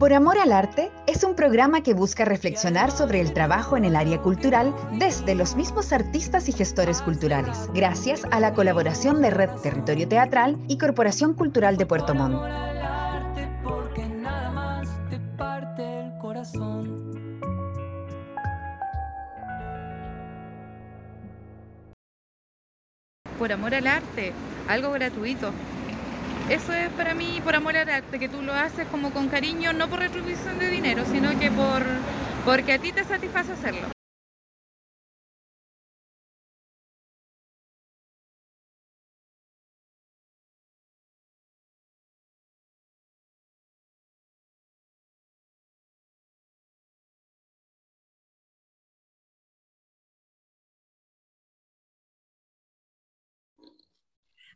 Por Amor al Arte es un programa que busca reflexionar sobre el trabajo en el área cultural desde los mismos artistas y gestores culturales, gracias a la colaboración de Red Territorio Teatral y Corporación Cultural de Puerto Montt. Por amor al arte, algo gratuito. Eso es para mí por amor al arte, que tú lo haces como con cariño, no por retribución de dinero, sino que por porque a ti te satisface hacerlo.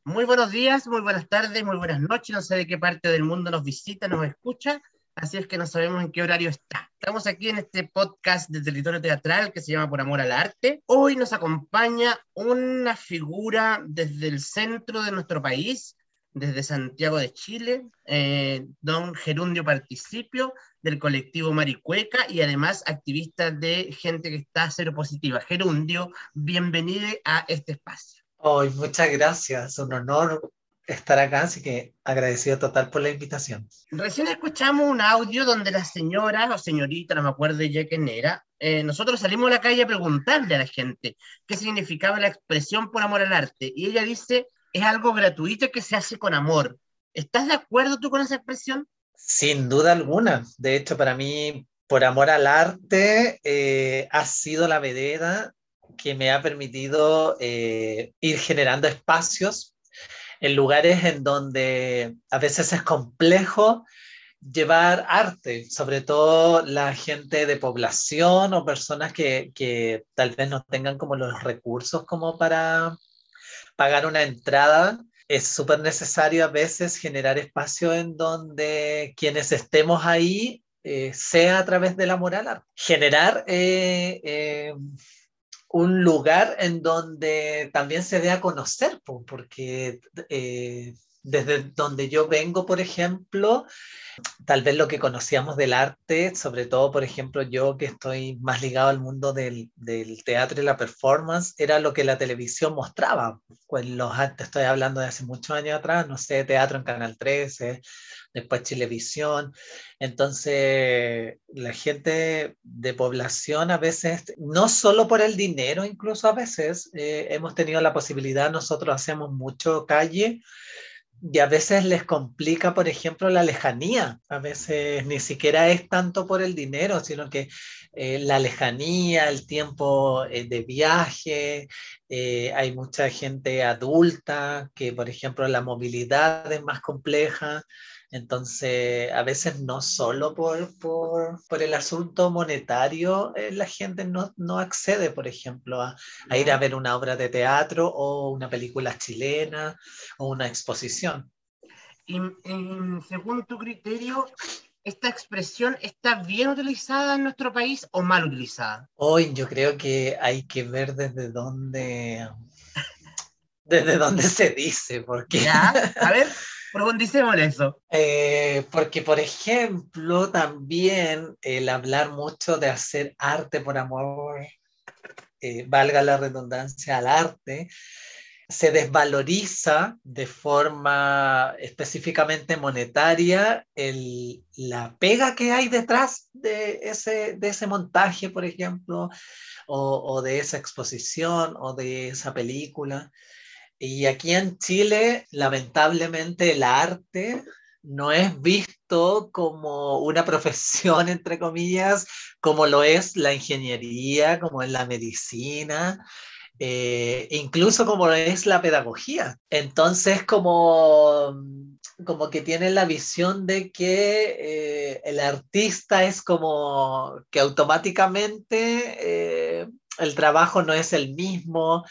Muy buenos días, muy buenas tardes, muy buenas noches. No sé de qué parte del mundo nos visita, nos escucha, así es que no sabemos en qué horario está. Estamos aquí en este podcast del territorio teatral que se llama Por Amor al Arte. Hoy nos acompaña una figura desde el centro de nuestro país, desde Santiago de Chile, eh, don Gerundio Participio del colectivo Maricueca y además activista de gente que está cero positiva. Gerundio, bienvenido a este espacio. Hoy, muchas gracias, un honor estar acá, así que agradecido total por la invitación. Recién escuchamos un audio donde la señora o señorita, no me acuerdo ya quién era, eh, nosotros salimos a la calle a preguntarle a la gente qué significaba la expresión por amor al arte y ella dice, es algo gratuito que se hace con amor. ¿Estás de acuerdo tú con esa expresión? Sin duda alguna. De hecho, para mí, por amor al arte, eh, ha sido la vereda que me ha permitido eh, ir generando espacios en lugares en donde a veces es complejo llevar arte, sobre todo la gente de población o personas que, que tal vez no tengan como los recursos como para pagar una entrada. Es súper necesario a veces generar espacio en donde quienes estemos ahí eh, sea a través de la moral, generar eh, un lugar en donde también se dé a conocer, porque eh, desde donde yo vengo, por ejemplo, tal vez lo que conocíamos del arte, sobre todo, por ejemplo, yo que estoy más ligado al mundo del, del teatro y la performance, era lo que la televisión mostraba. Pues los antes, estoy hablando de hace muchos años atrás, no sé, teatro en Canal 13, después Chilevisión. Entonces, la gente de población a veces, no solo por el dinero, incluso a veces, eh, hemos tenido la posibilidad, nosotros hacemos mucho calle y a veces les complica, por ejemplo, la lejanía. A veces ni siquiera es tanto por el dinero, sino que eh, la lejanía, el tiempo eh, de viaje, eh, hay mucha gente adulta que, por ejemplo, la movilidad es más compleja. Entonces, a veces no solo por, por, por el asunto monetario, eh, la gente no, no, accede, por ejemplo, a, a, ir a ver una obra de teatro o una película chilena o una exposición. Y, y según tu criterio, ¿esta expresión está bien utilizada en nuestro país o mal utilizada? Hoy yo creo que hay que ver desde dónde, desde dónde se dice, porque... ¿Ya? A ver. Profundicemos eso. Eh, porque, por ejemplo, también el hablar mucho de hacer arte por amor, eh, valga la redundancia al arte, se desvaloriza de forma específicamente monetaria el, la pega que hay detrás de ese, de ese montaje, por ejemplo, o, o de esa exposición o de esa película. Y aquí en Chile, lamentablemente, el arte no es visto como una profesión, entre comillas, como lo es la ingeniería, como es la medicina, eh, incluso como es la pedagogía. Entonces, como, como que tienen la visión de que eh, el artista es como que automáticamente eh, el trabajo no es el mismo,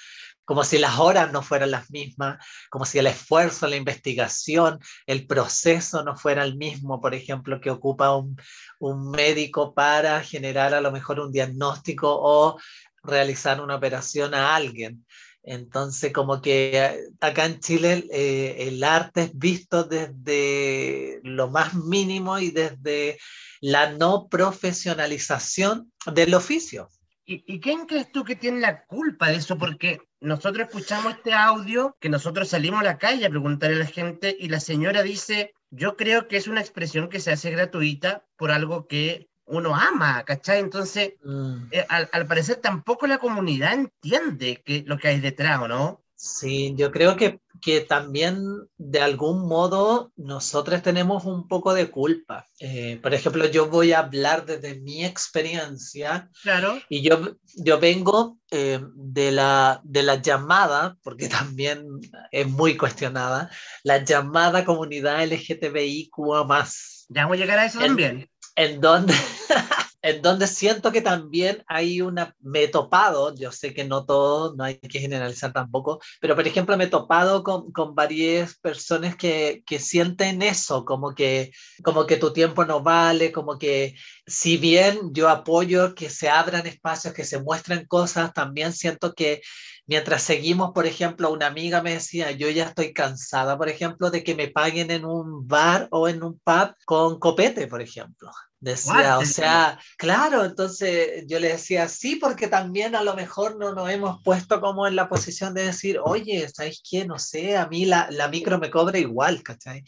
como si las horas no fueran las mismas, como si el esfuerzo, la investigación, el proceso no fuera el mismo, por ejemplo, que ocupa un, un médico para generar a lo mejor un diagnóstico o realizar una operación a alguien. Entonces, como que eh, acá en Chile eh, el arte es visto desde lo más mínimo y desde la no profesionalización del oficio. ¿Y, ¿Y, quién crees tú que tiene la culpa de eso? Porque nosotros escuchamos este audio, que nosotros salimos a la calle a preguntarle a la gente y la señora dice, yo creo que es una expresión que se hace gratuita por algo que uno ama, ¿cachai? Entonces, mm. eh, al, al, parecer tampoco la comunidad entiende que, lo que hay detrás, ¿o no? Sí, yo creo que, que también de algún modo nosotros tenemos un poco de culpa. Eh, por ejemplo, yo voy a hablar desde mi experiencia. Claro. Y yo, yo vengo eh, de, la, de la llamada, porque también es muy cuestionada, la llamada comunidad LGTBIQ. Ya voy a llegar a eso también en donde, en donde siento que también hay una, me he topado, yo sé que no todo, no hay que generalizar tampoco, pero por ejemplo me he topado con, con varias personas que, que sienten eso, como que, como que tu tiempo no vale, como que si bien yo apoyo que se abran espacios, que se muestren cosas, también siento que Mientras seguimos, por ejemplo, una amiga me decía, yo ya estoy cansada, por ejemplo, de que me paguen en un bar o en un pub con copete, por ejemplo. Decía, o sea, claro, entonces yo le decía, sí, porque también a lo mejor no nos hemos puesto como en la posición de decir, oye, ¿sabes qué? No sé, a mí la, la micro me cobra igual, ¿cachai?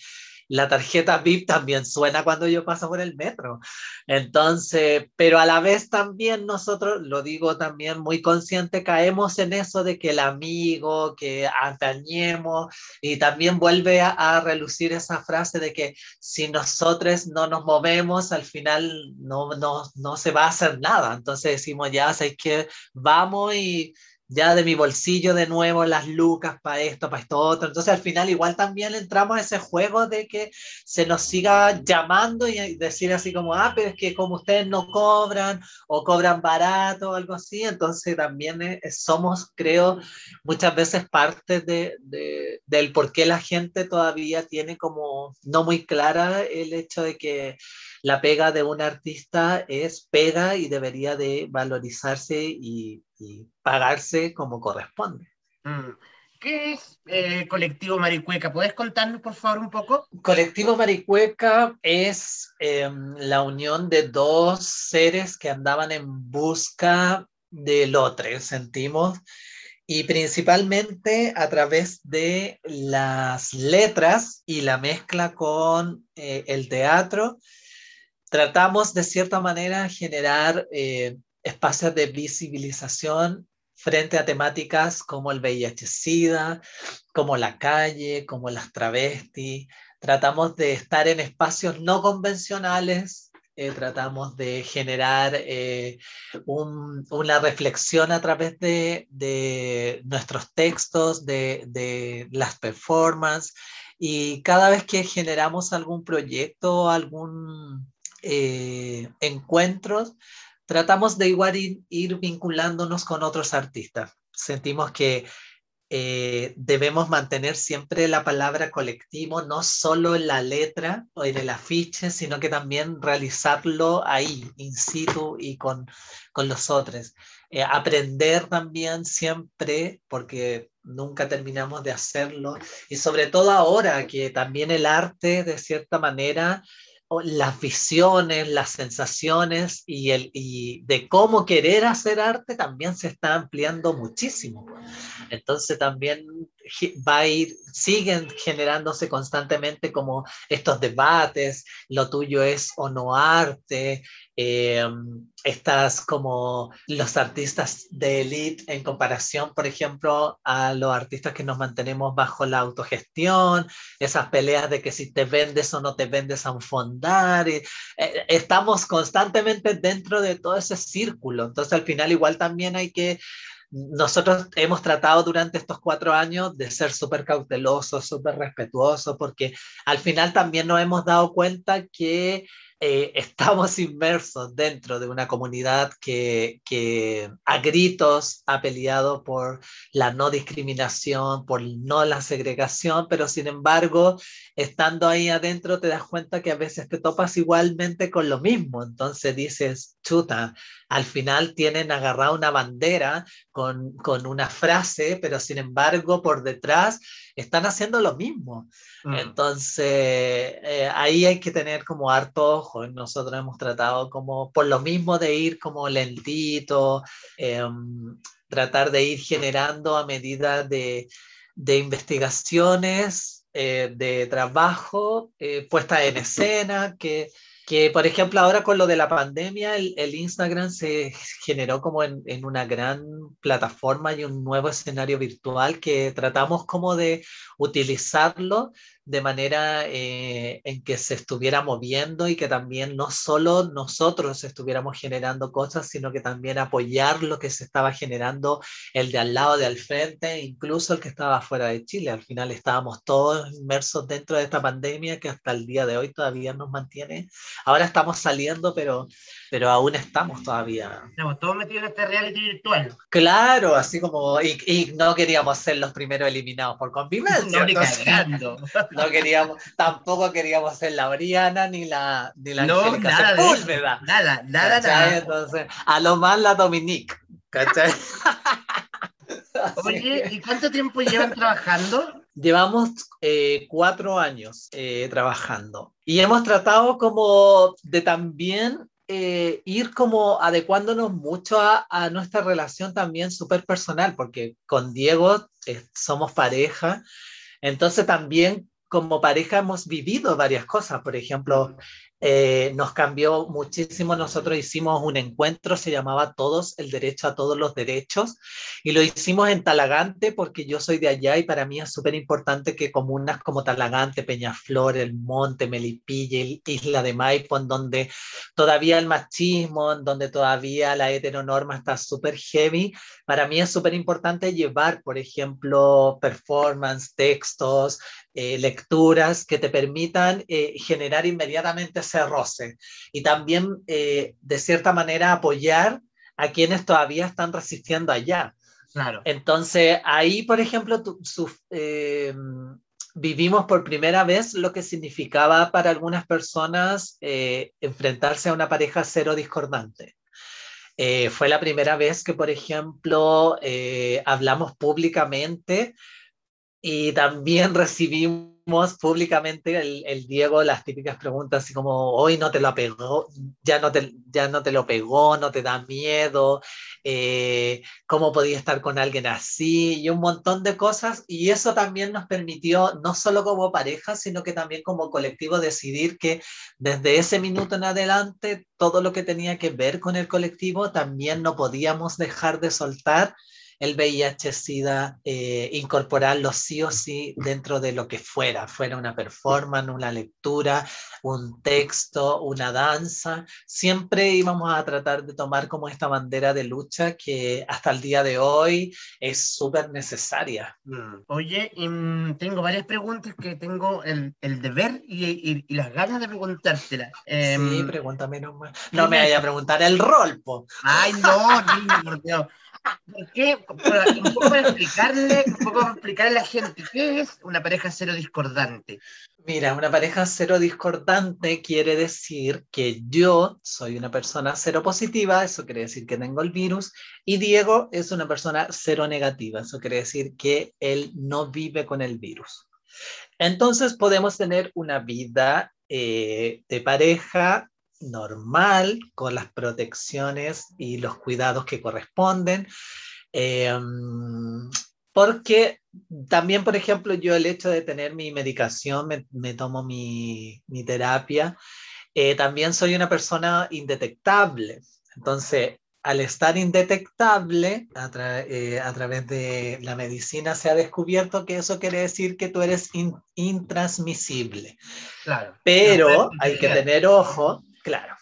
La tarjeta VIP también suena cuando yo paso por el metro. Entonces, pero a la vez también nosotros, lo digo también muy consciente, caemos en eso de que el amigo, que atañemos, y también vuelve a, relucir esa frase de que si nosotros no nos movemos, al final no, no, no se va a hacer nada. Entonces decimos, ya, sé que vamos y ya de mi bolsillo de nuevo las lucas para esto, para esto otro. Entonces al final igual también entramos a ese juego de que se nos siga llamando y decir así como, ah, pero es que como ustedes no cobran o cobran barato o algo así, entonces también somos, creo, muchas veces parte de, de, del por qué la gente todavía tiene como no muy clara el hecho de que la pega de un artista es pega y debería de valorizarse y, pagarse como corresponde. Mm. ¿Qué es eh, Colectivo Maricueca? ¿Puedes contarnos, por favor, un poco? Colectivo Maricueca es em, la unión de dos seres que andaban en busca del otro, sentimos, y principalmente a través de las letras y la mezcla con eh, el teatro tratamos de cierta manera generar eh, espacios de visibilización frente a temáticas como el VIH-Sida, como la calle, como las travestis. Tratamos de estar en espacios no convencionales, eh, tratamos de generar eh, una reflexión a través de, nuestros textos, de, las performances, y cada vez que generamos algún proyecto, algún eh, encuentros, tratamos de igual ir, vinculándonos con otros artistas. Sentimos que eh, debemos mantener siempre la palabra colectivo, no solo en la letra o en el afiche, sino que también realizarlo ahí, in situ y con, con los otros. Eh, aprender también siempre, porque nunca terminamos de hacerlo, y sobre todo ahora que también el arte, de cierta manera, las visiones, las sensaciones y, el, y de cómo querer hacer arte también se está ampliando muchísimo. Entonces también va a ir, siguen generándose constantemente como estos debates, lo tuyo es o no arte, eh, estas como los artistas de élite en comparación, por ejemplo, a los artistas que nos mantenemos bajo la autogestión, esas peleas de que si te vendes o no te vendes a un fondar, eh, estamos constantemente dentro de todo ese círculo, entonces al final igual también hay que nosotros hemos tratado durante estos cuatro años de ser súper cautelosos, súper respetuosos, porque al final también nos hemos dado cuenta que eh, estamos inmersos dentro de una comunidad que, que, a gritos ha peleado por la no discriminación, por no la segregación, pero sin embargo, estando ahí adentro te das cuenta que a veces te topas igualmente con lo mismo. Entonces dices, chuta, al final tienen agarrada una bandera con, con una frase, pero sin embargo por detrás están haciendo lo mismo. Mm. Entonces, eh, ahí hay que tener como harto ojo. Nosotros hemos tratado como por lo mismo de ir como lentito, em, tratar de ir generando a medida de, de investigaciones, eh, de trabajo, eh, puesta en escena, que que por ejemplo ahora con lo de la pandemia, el, el Instagram se generó como en, en, una gran plataforma y un nuevo escenario virtual que tratamos como de utilizarlo de manera eh, en que se estuviera moviendo y que también no solo nosotros estuviéramos generando cosas, sino que también apoyar lo que se estaba generando el de al lado, de al frente, incluso el que estaba fuera de Chile. Al final estábamos todos inmersos dentro de esta pandemia que hasta el día de hoy todavía nos mantiene. Ahora estamos saliendo, pero, pero aún estamos todavía. Estamos todos metidos en este reality virtual. Claro, así como, y, y no queríamos ser los primeros eliminados por convivencia. No, no queríamos, tampoco queríamos ser la Oriana ni la, ni la no, nada, Sepúlveda. Nada, nada, nada. Entonces, a lo más la Dominique, ¿cachai? Oye, ¿y cuánto tiempo llevan trabajando? Llevamos eh, cuatro años eh, trabajando y hemos tratado como de también eh, ir como adecuándonos mucho a, a nuestra relación también súper personal, porque con Diego eh, somos pareja, entonces también como pareja hemos vivido varias cosas. Por ejemplo, eh, nos cambió muchísimo. Nosotros hicimos un encuentro, se llamaba Todos, el derecho a todos los derechos, y lo hicimos en Talagante porque yo soy de allá y para mí es súper importante que comunas como Talagante, Peñaflor, El Monte, Melipilla, Isla de Maipo, en donde todavía el machismo, en donde todavía la heteronorma está súper heavy, para mí es súper importante llevar, por ejemplo, performance, textos, eh, lecturas que te permitan eh, generar inmediatamente ese roce y también, eh, de cierta manera, apoyar a quienes todavía están resistiendo allá. Claro. Entonces, ahí, por ejemplo, tu, su, vivimos por primera vez lo que significaba para algunas personas enfrentarse a una pareja cero discordante. fue la primera vez que, por ejemplo, hablamos públicamente y también recibimos públicamente el, el, Diego las típicas preguntas así como, hoy no te lo pegó, ya no te, ya no te lo pegó, no te da miedo, eh, cómo podía estar con alguien así y un montón de cosas. Y eso también nos permitió, no solo como pareja, sino que también como colectivo, decidir que desde ese minuto en adelante, todo lo que tenía que ver con el colectivo, también no podíamos dejar de soltar el VIH-Sida, eh, incorporarlo sí o sí dentro de lo que fuera, fuera una performance, una lectura, un texto, una danza, siempre íbamos a tratar de tomar como esta bandera de lucha que hasta el día de hoy es súper necesaria. Mm. Oye, mm, tengo varias preguntas que tengo el, el deber y, y, y, las ganas de preguntártelas. Eh, sí, pregúntame nomás. No me vaya a preguntar el rol, po. Ay, no, niño, por Dios. ¿Por qué? un poco para explicarle, un poco para explicarle a la gente, ¿qué es una pareja cero discordante? Mira, una pareja cero discordante quiere decir que yo soy una persona cero positiva, eso quiere decir que tengo el virus, y Diego es una persona cero negativa, eso quiere decir que él no vive con el virus. Entonces podemos tener una vida eh, de pareja normal, con las protecciones y los cuidados que corresponden. Eh, porque también, por ejemplo, yo el hecho de tener mi medicación, me, me tomo mi, mi terapia, eh, también soy una persona indetectable. Entonces, al estar indetectable a, tra eh, a, través de la medicina se ha descubierto que eso quiere decir que tú eres in intransmisible. Claro. Pero no, hay que tener ojo Claro.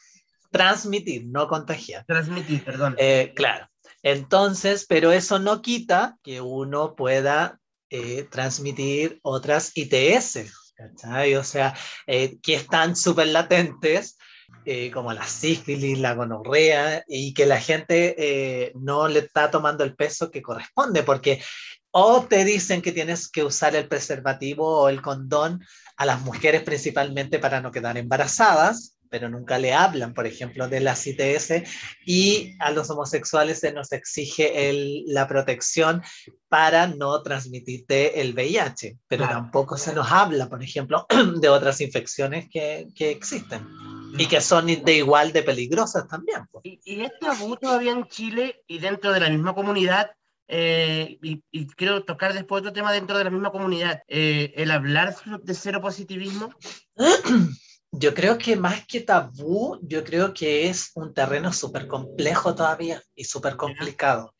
Transmitir, no contagiar. Transmitir, perdón. Eh, claro. Entonces, pero eso no quita que uno pueda eh, transmitir otras ITS, ¿cachai? O sea, eh, que están súper latentes, eh, como la sífilis, la gonorrea, y que la gente no le está tomando el peso que corresponde, porque o te dicen que tienes que usar el preservativo o el condón a las mujeres principalmente para no quedar embarazadas, pero nunca le hablan, por ejemplo, de la CTS, y a los homosexuales se nos exige el, la protección para no transmitirte el VIH, pero tampoco se nos habla, por ejemplo, de otras infecciones que, que existen y que son de igual de peligrosas también. Y, y este abuso todavía en Chile y dentro de la misma comunidad eh, y, quiero tocar después otro tema dentro de la misma comunidad, eh, el hablar de cero positivismo. Yo creo que más que tabú, yo creo que es un terreno súper complejo todavía y súper complicado.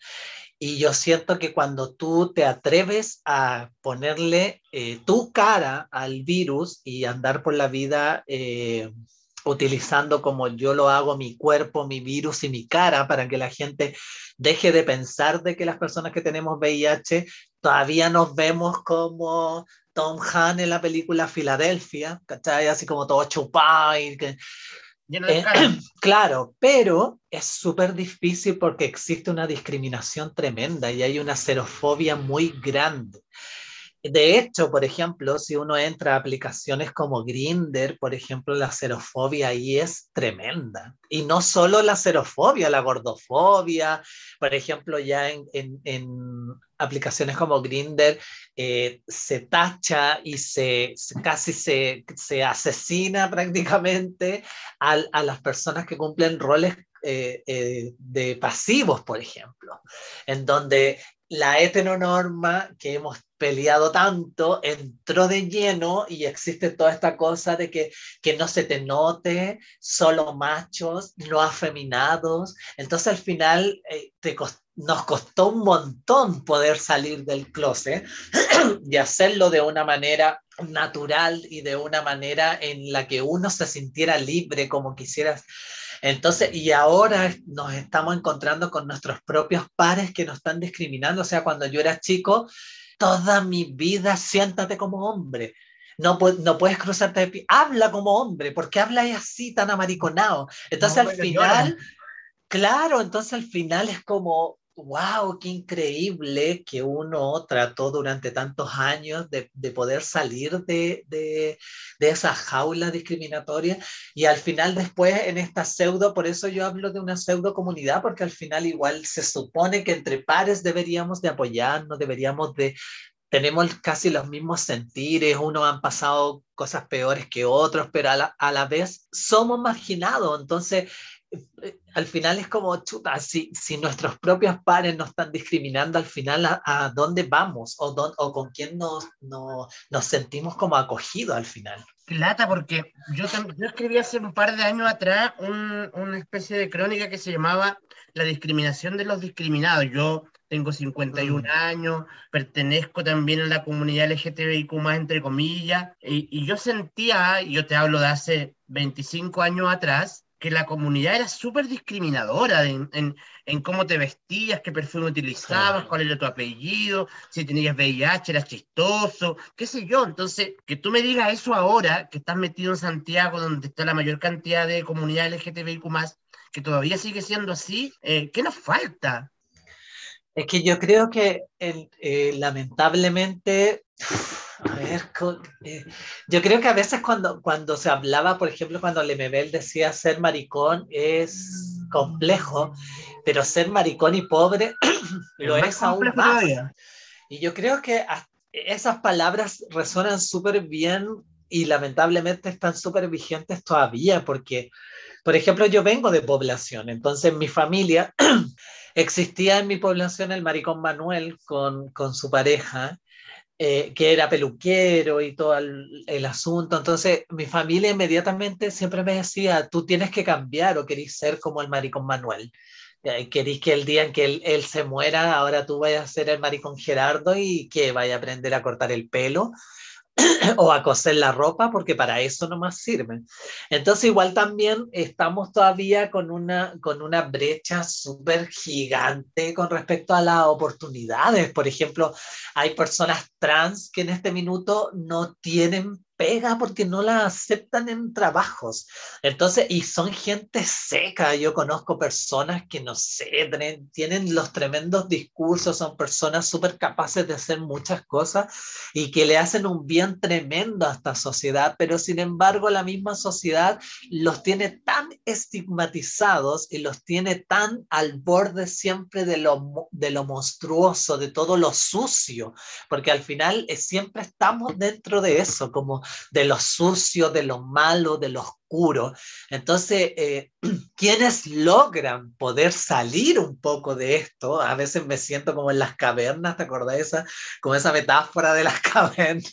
Y yo siento que cuando tú te atreves a ponerle eh, tu cara al virus y andar por la vida utilizando como yo lo hago mi cuerpo, mi virus y mi cara para que la gente deje de pensar de que las personas que tenemos VIH todavía nos vemos como Tom Han en la película Filadelfia, ¿cachai? Así como todo chupado y que... Eh, claro, pero es súper difícil porque existe una discriminación tremenda y hay una xerofobia muy grande. De hecho, por ejemplo, si uno entra a aplicaciones como Grinder, por ejemplo, la xerofobia ahí es tremenda. Y no solo la xerofobia, la gordofobia, por ejemplo, ya en, aplicaciones como Grinder eh, se tacha y se, casi se, asesina prácticamente a, las personas que cumplen roles eh, eh, de pasivos, por ejemplo, en donde la heteronorma que hemos peleado tanto entró de lleno y existe toda esta cosa de que, que no se te note, solo machos, no afeminados. Entonces al final eh, nos costó un montón poder salir del closet y hacerlo de una manera natural y de una manera en la que uno se sintiera libre como quisieras entonces, y ahora nos estamos encontrando con nuestros propios pares que nos están discriminando. O sea, cuando yo era chico, toda mi vida siéntate como hombre. No, no puedes cruzarte de pie. Habla como hombre. ¿Por qué hablas así tan amariconado? Entonces al final, claro, entonces al final es como, wow, qué increíble que uno trató durante tantos años de, poder salir de, de, esa jaula discriminatoria y al final después en esta pseudo, por eso yo hablo de una pseudo comunidad, porque al final igual se supone que entre pares deberíamos de apoyarnos, deberíamos de... Tenemos casi los mismos sentires, unos han pasado cosas peores que otros, pero a la, a la vez somos marginados. Entonces, al final es como, chuta, si, si nuestros propios padres nos están discriminando, al final a, dónde vamos o, o con quién nos, nos sentimos como acogidos al final. Plata, porque yo, yo escribí hace un par de años atrás una especie de crónica que se llamaba La discriminación de los discriminados. Yo tengo 51 mm. años, pertenezco también a la comunidad LGTBIQ entre comillas, y, y yo sentía, yo te hablo de hace 25 años atrás, que la comunidad era súper discriminadora en, en, cómo te vestías, qué perfume utilizabas, cuál era tu apellido, si tenías VIH, eras chistoso, qué sé yo. Entonces, que tú me digas eso ahora, que estás metido en Santiago, donde está la mayor cantidad de comunidad LGTBIQ, que todavía sigue siendo así, eh, ¿qué nos falta? Es que yo creo que eh, lamentablemente a ver, eh, yo creo que a veces cuando, cuando se hablaba, por ejemplo, cuando Lemebel decía ser maricón es complejo, pero ser maricón y pobre lo es, aún más. Y yo creo que esas palabras resuenan súper bien y lamentablemente están súper vigentes todavía, porque, por ejemplo, yo vengo de población, entonces mi familia existía en mi población el maricón Manuel con, con su pareja eh, que era peluquero y todo el, asunto. Entonces, mi familia inmediatamente siempre me decía, tú tienes que cambiar o querís ser como el maricón Manuel. Querís que el día en que él, se muera, ahora tú vayas a ser el maricón Gerardo y que vaya a aprender a cortar el pelo o a coser la ropa, porque para eso no más sirven. Entonces, igual también estamos todavía con una, con una brecha súper gigante con respecto a las oportunidades. Por ejemplo, hay personas trans que en este minuto no tienen pega porque no la aceptan en trabajos. Entonces, y son gente seca. Yo conozco personas que, no sé, tienen los tremendos discursos, son personas súper capaces de hacer muchas cosas y que le hacen un bien tremendo a esta sociedad, pero sin embargo la misma sociedad los tiene tan estigmatizados y los tiene tan al borde siempre de lo, de lo monstruoso, de todo lo sucio, porque al final eh, siempre estamos dentro de eso, como de lo sucio, de lo malo, de lo oscuro. Entonces, eh, quienes logran poder salir un poco de esto, a veces me siento como en las cavernas, ¿te acordás esa, como esa metáfora de las cavernas?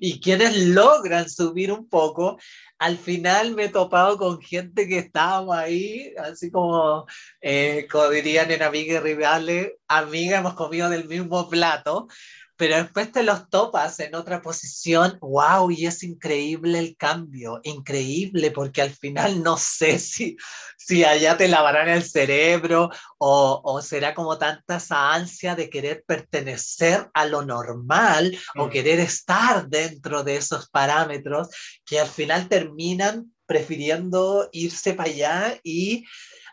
Y quienes logran subir un poco, al final me he topado con gente que estábamos ahí, así como, eh, como dirían en Amiga y Rivales, amiga, hemos comido del mismo plato, pero después te los topas en otra posición, wow, y es increíble el cambio, increíble, porque al final no sé si, si allá te lavarán el cerebro o, o será como tanta esa ansia de querer pertenecer a lo normal o mm. querer estar dentro de esos parámetros que al final terminan prefiriendo irse para allá y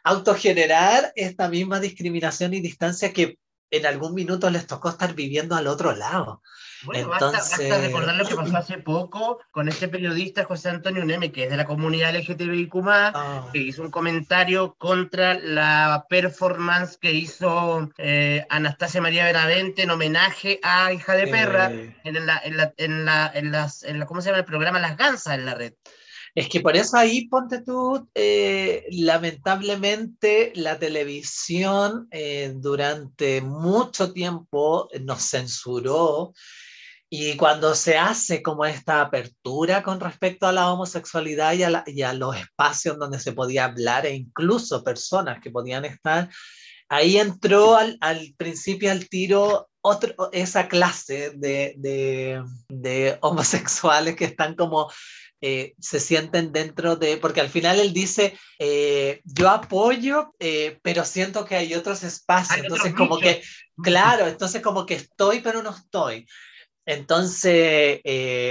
autogenerar esta misma discriminación y distancia que en algún minuto les tocó estar viviendo al otro lado. Bueno, basta, recordar lo que pasó hace poco con este periodista José Antonio Neme, que es de la comunidad LGTBIQ, oh. que hizo un comentario contra la performance que hizo eh, Anastasia María Benavente en homenaje a Hija de Perra en, la, en, la, en, la, en, las, en la, ¿cómo se llama el programa? Las Gansas en la red. Es que por eso ahí, ponte tú, eh, lamentablemente la televisión eh, durante mucho tiempo nos censuró y cuando se hace como esta apertura con respecto a la homosexualidad y a, y a los espacios donde se podía hablar e incluso personas que podían estar, ahí entró al, al principio al tiro otro, esa clase de, de, de homosexuales que están como eh, se sienten dentro de, porque al final él dice, eh, yo apoyo, eh, pero siento que hay otros espacios, entonces como que, claro, entonces como que estoy, pero no estoy. Entonces,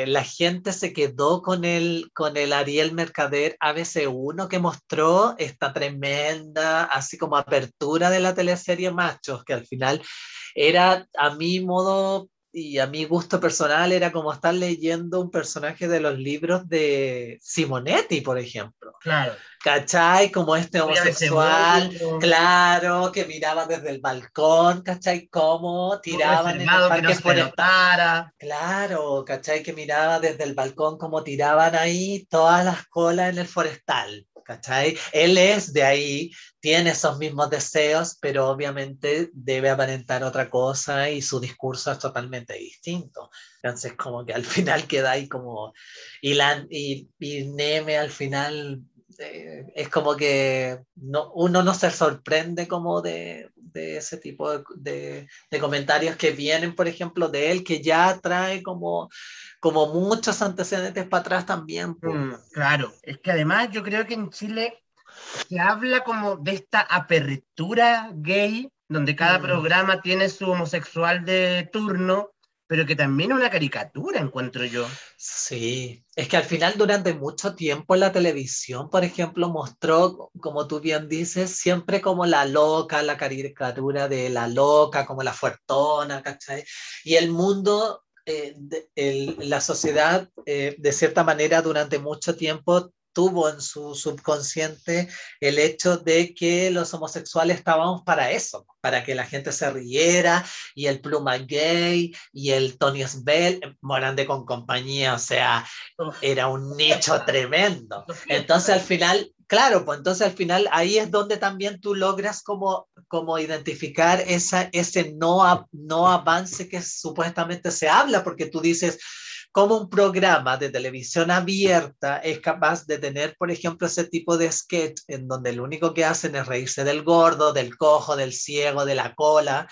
la gente se quedó con el, con el Ariel Mercader ABC1 que mostró esta tremenda, así como apertura de la teleserie Machos, que al final era a mi modo y a mi gusto personal era como estar leyendo un personaje de los libros de Simonetti, por ejemplo. Claro. ¿Cachai? Como este homosexual, claro, que miraba desde el balcón, ¿cachai? Cómo tiraban en el parque forestal. Claro, ¿cachai? Que miraba desde el balcón cómo tiraban ahí todas las colas en el forestal. ¿Cachai? Él es de ahí, tiene esos mismos deseos, pero obviamente debe aparentar otra cosa y su discurso es totalmente distinto. Entonces, como que al final queda ahí como. Y, la, y, y Neme al final eh, es como que no, uno no se sorprende como de, de ese tipo de, de, comentarios que vienen, por ejemplo, de él, que ya trae como como muchos antecedentes para atrás también. Mm, claro, es que además yo creo que en Chile se habla como de esta apertura gay, donde cada mm. programa tiene su homosexual de turno, pero que también es una caricatura, encuentro yo. Sí, es que al final durante mucho tiempo la televisión, por ejemplo, mostró, como tú bien dices, siempre como la loca, la caricatura de la loca, como la fuertona, ¿cachai? Y el mundo eh, la sociedad, eh, de cierta manera, durante mucho tiempo tuvo en su subconsciente el hecho de que los homosexuales estábamos para eso, para que la gente se riera y el pluma gay y el Tony Sbell, Morande con compañía, o sea, era un nicho tremendo. Entonces al final Claro, pues entonces al final ahí es donde también tú logras como, como identificar esa, ese no, no avance que supuestamente se habla, porque tú dices, como un programa de televisión abierta es capaz de tener, por ejemplo, ese tipo de sketch en donde lo único que hacen es reírse del gordo, del cojo, del ciego, de la cola.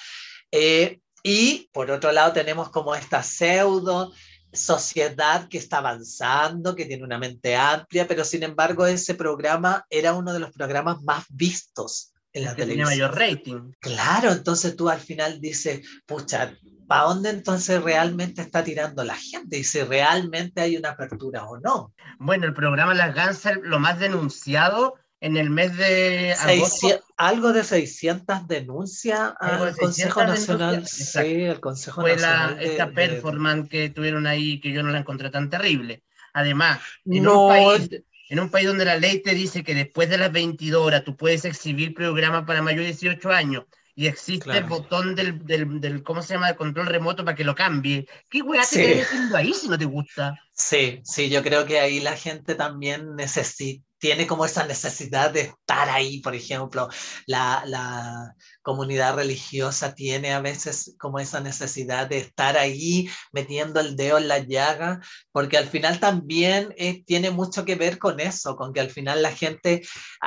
Eh, y por otro lado tenemos como esta pseudo sociedad que está avanzando, que tiene una mente amplia, pero sin embargo ese programa era uno de los programas más vistos en la televisión. Tiene mayor rating. Claro, entonces tú al final dices, pucha, ¿para dónde entonces realmente está tirando la gente? Y si realmente hay una apertura o no. Bueno, el programa Las Gansas, lo más denunciado en el mes de agosto. algo de 600 denuncias al Consejo Nacional. Sí, el Consejo Fue La, esta performance que tuvieron ahí, que yo no la encontré tan terrible. Además, en, un país, en un país donde la ley te dice que después de las 22 horas tú puedes exhibir programas para mayores de 18 años y existe el botón del, del, del, ¿cómo se llama?, del control remoto para que lo cambie. ¿Qué weá te estás haciendo ahí si no te gusta? Sí, sí, yo creo que ahí la gente también necesita, tiene como esa necesidad de estar ahí, por ejemplo, la, la, comunidad religiosa tiene a veces como esa necesidad de estar ahí metiendo el dedo en la llaga, porque al final también eh, tiene mucho que ver con eso, con que al final la gente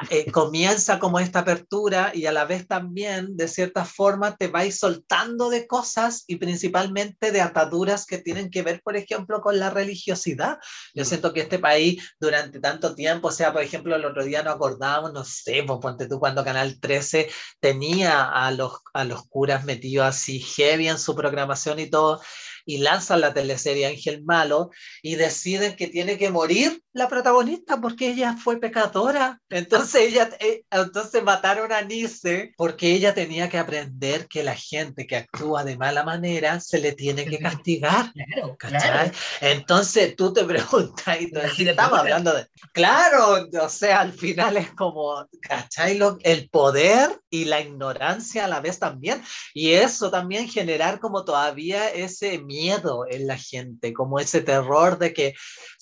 eh, comienza como esta apertura y a la vez también de cierta forma te vais soltando de cosas y principalmente de ataduras que tienen que ver, por ejemplo, con la religiosidad. Yo siento que este país durante tanto tiempo, o sea, por ejemplo, el otro día no acordábamos, no sé, pues ponte tú cuando Canal 13 tenía a los, a los curas metidos así heavy en su programación y todo, y lanzan la teleserie Ángel Malo y deciden que tiene que morir la protagonista porque ella fue pecadora. Entonces ella, eh, entonces mataron a Nice porque ella tenía que aprender que la gente que actúa de mala manera se le tiene que castigar. Claro, Entonces tú te preguntas y estamos hablando de... Claro, o sea, al final es como, ¿cachai? el poder y la ignorancia a la vez también. Y eso también generar como todavía ese miedo en la gente, como ese terror de que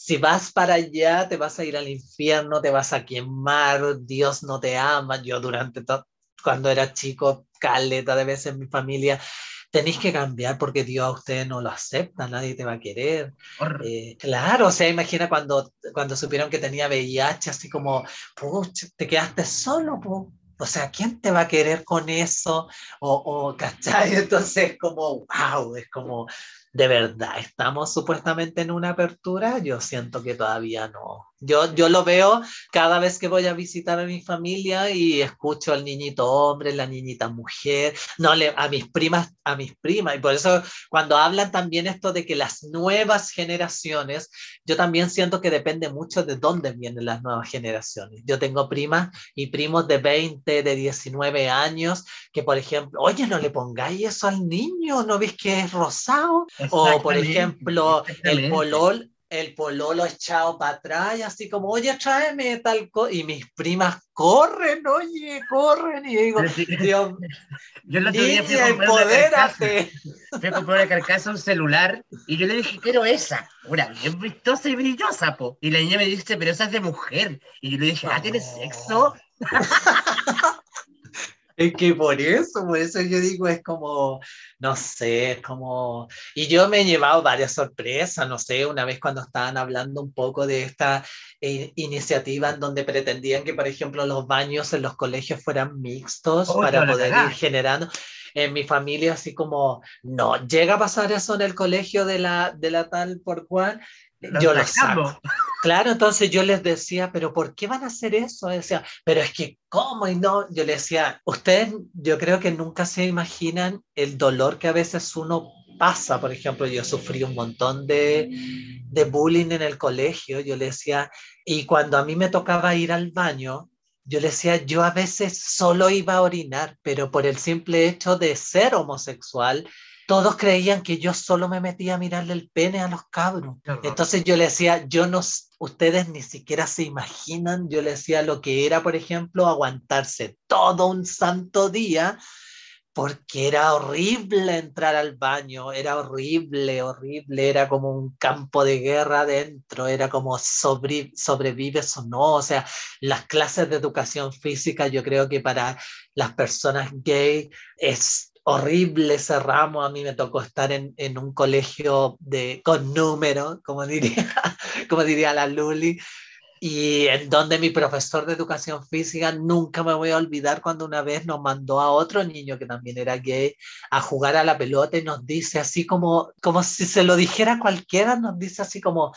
si vas para allá te vas a ir al infierno, te vas a quemar, Dios no te ama. Yo durante todo, cuando era chico, caleta de veces en mi familia, tenéis que cambiar porque Dios a ustedes no lo acepta, nadie te va a querer. Eh, claro, o sea, imagina cuando, cuando supieron que tenía VIH, así como, pucha, te quedaste solo, pues o sea, ¿quién te va a querer con eso? O, o ¿cachai? Entonces, como, wow, es como, de verdad, ¿estamos supuestamente en una apertura? Yo siento que todavía no. Yo, yo lo veo cada vez que voy a visitar a mi familia y escucho al niñito hombre, la niñita mujer, no le, a mis primas, a mis primas. Y por eso cuando hablan también esto de que las nuevas generaciones, yo también siento que depende mucho de dónde vienen las nuevas generaciones. Yo tengo primas y primos de 20, de 19 años, que por ejemplo, oye, no le pongáis eso al niño, ¿no ves que es rosado? O por ejemplo, el polol el pololo echado para atrás, así como, oye, tráeme tal cosa. Y mis primas corren, oye, corren. Y digo, Dios, yo el otro día fui a empodérate. Fui a comprar una carcasa, un celular, y yo le dije, quiero esa. Una bien vistosa y brillosa, po. Y la niña me dice, pero esa es de mujer. Y yo le dije, ah, ¿tienes sexo? Es que por eso, por eso yo digo, es como, no sé, es como... Y yo me he llevado varias sorpresas, no sé, una vez cuando estaban hablando un poco de esta eh, iniciativa en donde pretendían que, por ejemplo, los baños en los colegios fueran mixtos para poder ir generando. En mi familia así como, no, llega a pasar eso en el colegio de la, de la tal por cual, yo lo saco. Claro, entonces yo les decía, pero ¿por qué van a hacer eso? Decía, pero es que, ¿cómo? Y no, yo les decía, ustedes, yo creo que nunca se imaginan el dolor que a veces uno pasa. Por ejemplo, yo sufrí un montón de, de bullying en el colegio, yo le decía, y cuando a mí me tocaba ir al baño, yo le decía, yo a veces solo iba a orinar, pero por el simple hecho de ser homosexual, todos creían que yo solo me metía a mirarle el pene a los cabros. Entonces yo le decía, yo no, ustedes ni siquiera se imaginan, yo le decía lo que era, por ejemplo, aguantarse todo un santo día porque era horrible entrar al baño, era horrible, horrible, era como un campo de guerra adentro, era como sobre, sobrevives o no, o sea, las clases de educación física yo creo que para las personas gay es horrible ese ramo. A mí me tocó estar en, un colegio de, con números, como diría, como diría la Luli, y en donde mi profesor de educación física nunca me voy a olvidar cuando una vez nos mandó a otro niño que también era gay a jugar a la pelota y nos dice así como, como si se lo dijera cualquiera, nos dice así como,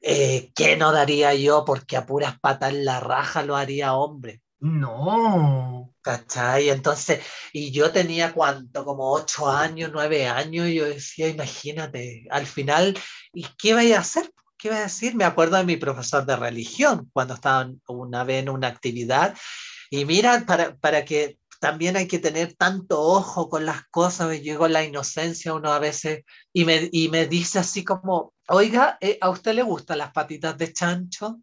eh, ¿qué no daría yo porque a puras patas en la raja lo haría hombre? No. ¿Cachai? Entonces, y yo tenía cuánto, como ocho años, nueve años, y yo decía, imagínate, al final, ¿y qué vaya a hacer? ¿Qué voy a decir? Me acuerdo de mi profesor de religión cuando estaba una vez en una actividad. Y mira, para, para que también hay que tener tanto ojo con las cosas, llegó la inocencia uno a veces y me, y me dice así como, oiga, eh, ¿a usted le gustan las patitas de chancho?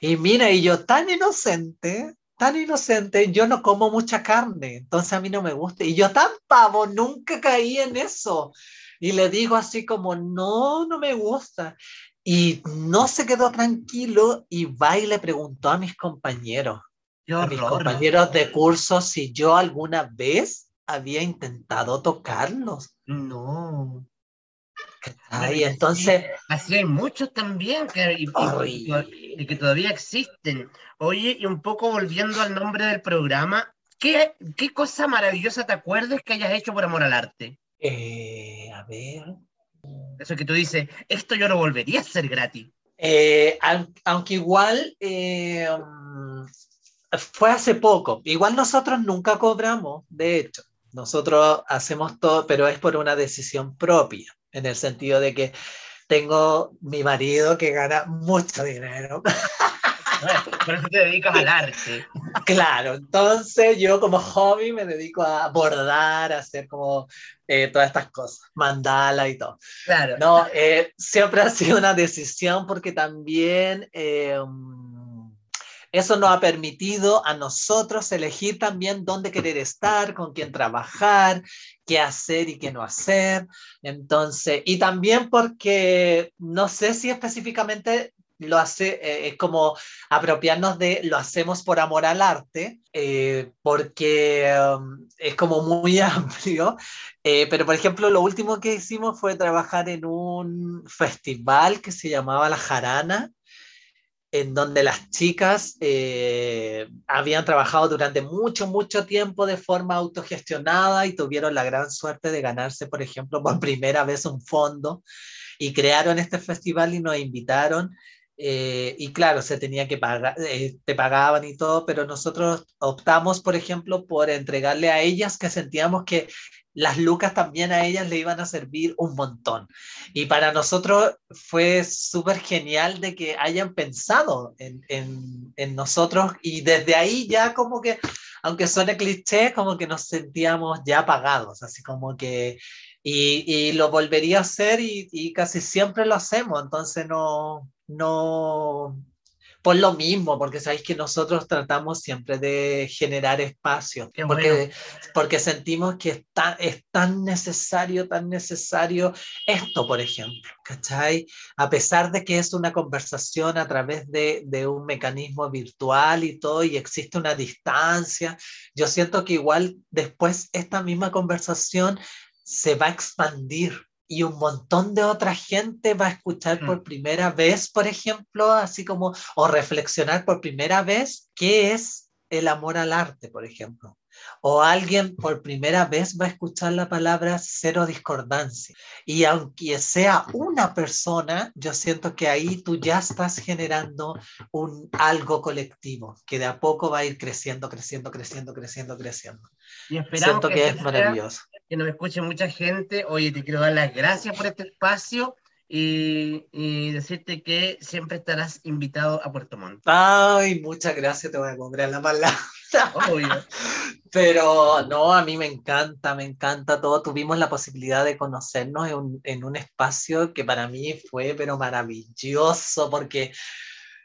Y mira, y yo tan inocente, tan inocente, yo no como mucha carne, entonces a mí no me gusta. Y yo tan pavo, nunca caí en eso. Y le digo así como, no, no me gusta. Y no se quedó tranquilo y va y le preguntó a mis compañeros, a mis compañeros de curso, si yo alguna vez había intentado tocarlos. No. Y entonces... Así hay muchos también que, y, que todavía existen. Oye, y un poco volviendo al nombre del programa, ¿qué, qué cosa maravillosa te acuerdas que hayas hecho por amor al arte? Eh, a ver. Eso que tú dices, esto yo lo volvería a hacer gratis. Eh, aunque igual eh, fue hace poco. Igual nosotros nunca cobramos, de hecho. Nosotros hacemos todo, pero es por una decisión propia, en el sentido de que tengo mi marido que gana mucho dinero. Por eso te dedicas al arte. Claro, entonces yo como hobby me dedico a bordar, a hacer como eh, todas estas cosas, mandala y todo. Claro. No, eh, siempre ha sido una decisión porque también eh, eso nos ha permitido a nosotros elegir también dónde querer estar, con quién trabajar, qué hacer y qué no hacer. Entonces, y también porque no sé si específicamente lo hace, eh, es como apropiarnos de lo hacemos por amor al arte, eh, porque um, es como muy amplio, eh, pero por ejemplo lo último que hicimos fue trabajar en un festival que se llamaba La Jarana, en donde las chicas habían trabajado durante mucho, mucho tiempo de forma autogestionada y tuvieron la gran suerte de ganarse, por ejemplo, por primera vez un fondo y crearon este festival y nos invitaron eh, y claro, se tenía que pagar, eh, te pagaban y todo, pero nosotros optamos, por ejemplo, por entregarle a ellas que sentíamos que las lucas también a ellas le iban a servir un montón. Y para nosotros fue súper genial de que hayan pensado en, en, en, nosotros y desde ahí ya como que, aunque suene cliché, como que nos sentíamos ya pagados, así como que... Y, y lo volvería a hacer y, y casi siempre lo hacemos, entonces no, no, por lo mismo, porque sabéis que nosotros tratamos siempre de generar espacio, porque, porque sentimos que es tan, es tan necesario, tan necesario esto, por ejemplo, ¿cachai? A pesar de que es una conversación a través de, de un mecanismo virtual y todo, y existe una distancia, yo siento que igual después esta misma conversación se va a expandir y un montón de otra gente va a escuchar por mm. primera vez, por ejemplo, así como, o reflexionar por primera vez qué es el amor al arte, por ejemplo. O alguien por primera vez va a escuchar la palabra cero discordancia. Y aunque sea una persona, yo siento que ahí tú ya estás generando un algo colectivo que de a poco va a ir creciendo, creciendo, creciendo, creciendo, creciendo. Y siento que es maravilloso que nos escuche mucha gente. Oye, te quiero dar las gracias por este espacio y, decirte que siempre estarás invitado a Puerto Montt. Ay, muchas gracias, te voy a comprar la palabra. Pero no, a mí me encanta, me encanta todo. Tuvimos la posibilidad de conocernos en en un espacio que para mí fue, pero maravilloso, porque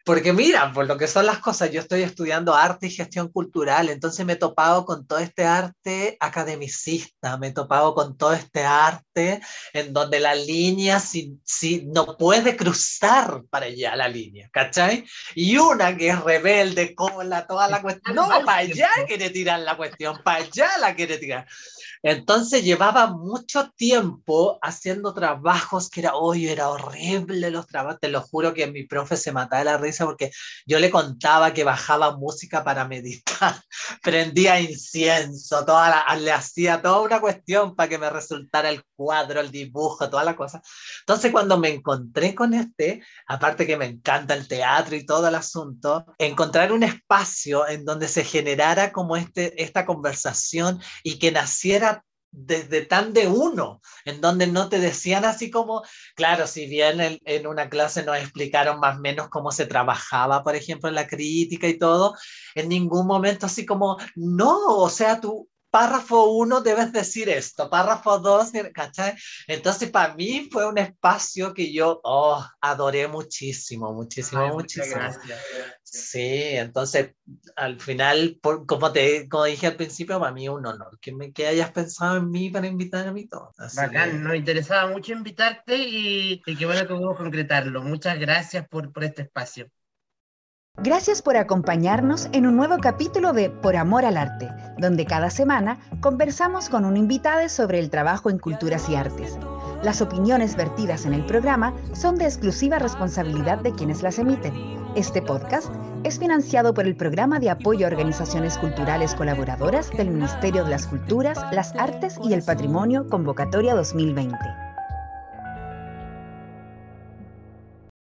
porque mira, por lo que son las cosas, yo estoy estudiando arte y gestión cultural, entonces me he topado con todo este arte academicista, me he topado con todo este arte en donde la línea si, si no puede cruzar para allá la línea, ¿cachai? Y una que es rebelde, cola, toda la cuestión, no, para allá quiere tirar la cuestión, para allá la quiere tirar. Entonces llevaba mucho tiempo haciendo trabajos que era, oye, era horrible los trabajos, te lo juro que mi profe se mataba de la risa porque yo le contaba que bajaba música para meditar, prendía incienso, toda le hacía toda una cuestión para que me resultara el cuadro, el dibujo, toda la cosa. Entonces cuando me encontré con este, aparte que me encanta el teatro y todo el asunto, encontrar un espacio en donde se generara como este, esta conversación y que naciera desde tan de uno, en donde no te decían así como, claro, si bien en, una clase nos explicaron más o menos cómo se trabajaba, por ejemplo, en la crítica y todo, en ningún momento así como, no, o sea, tú párrafo 1 debes decir esto, párrafo 2, ¿cachai? Entonces para mí fue un espacio que yo oh, adoré muchísimo, muchísimo, muchísimo. Sí, entonces al final, como, te, como dije al principio, para mí es un honor que, me, que hayas pensado en mí para invitarme a mí todo. Bacán, nos interesaba mucho invitarte y, y qué bueno que pudimos concretarlo. Muchas gracias por, por este espacio. Gracias por acompañarnos en un nuevo capítulo de Por Amor al Arte, donde cada semana conversamos con un invitado sobre el trabajo en culturas y artes. Las opiniones vertidas en el programa son de exclusiva responsabilidad de quienes las emiten. Este podcast es financiado por el Programa de Apoyo a Organizaciones Culturales Colaboradoras del Ministerio de las Culturas, las Artes y el Patrimonio Convocatoria 2020.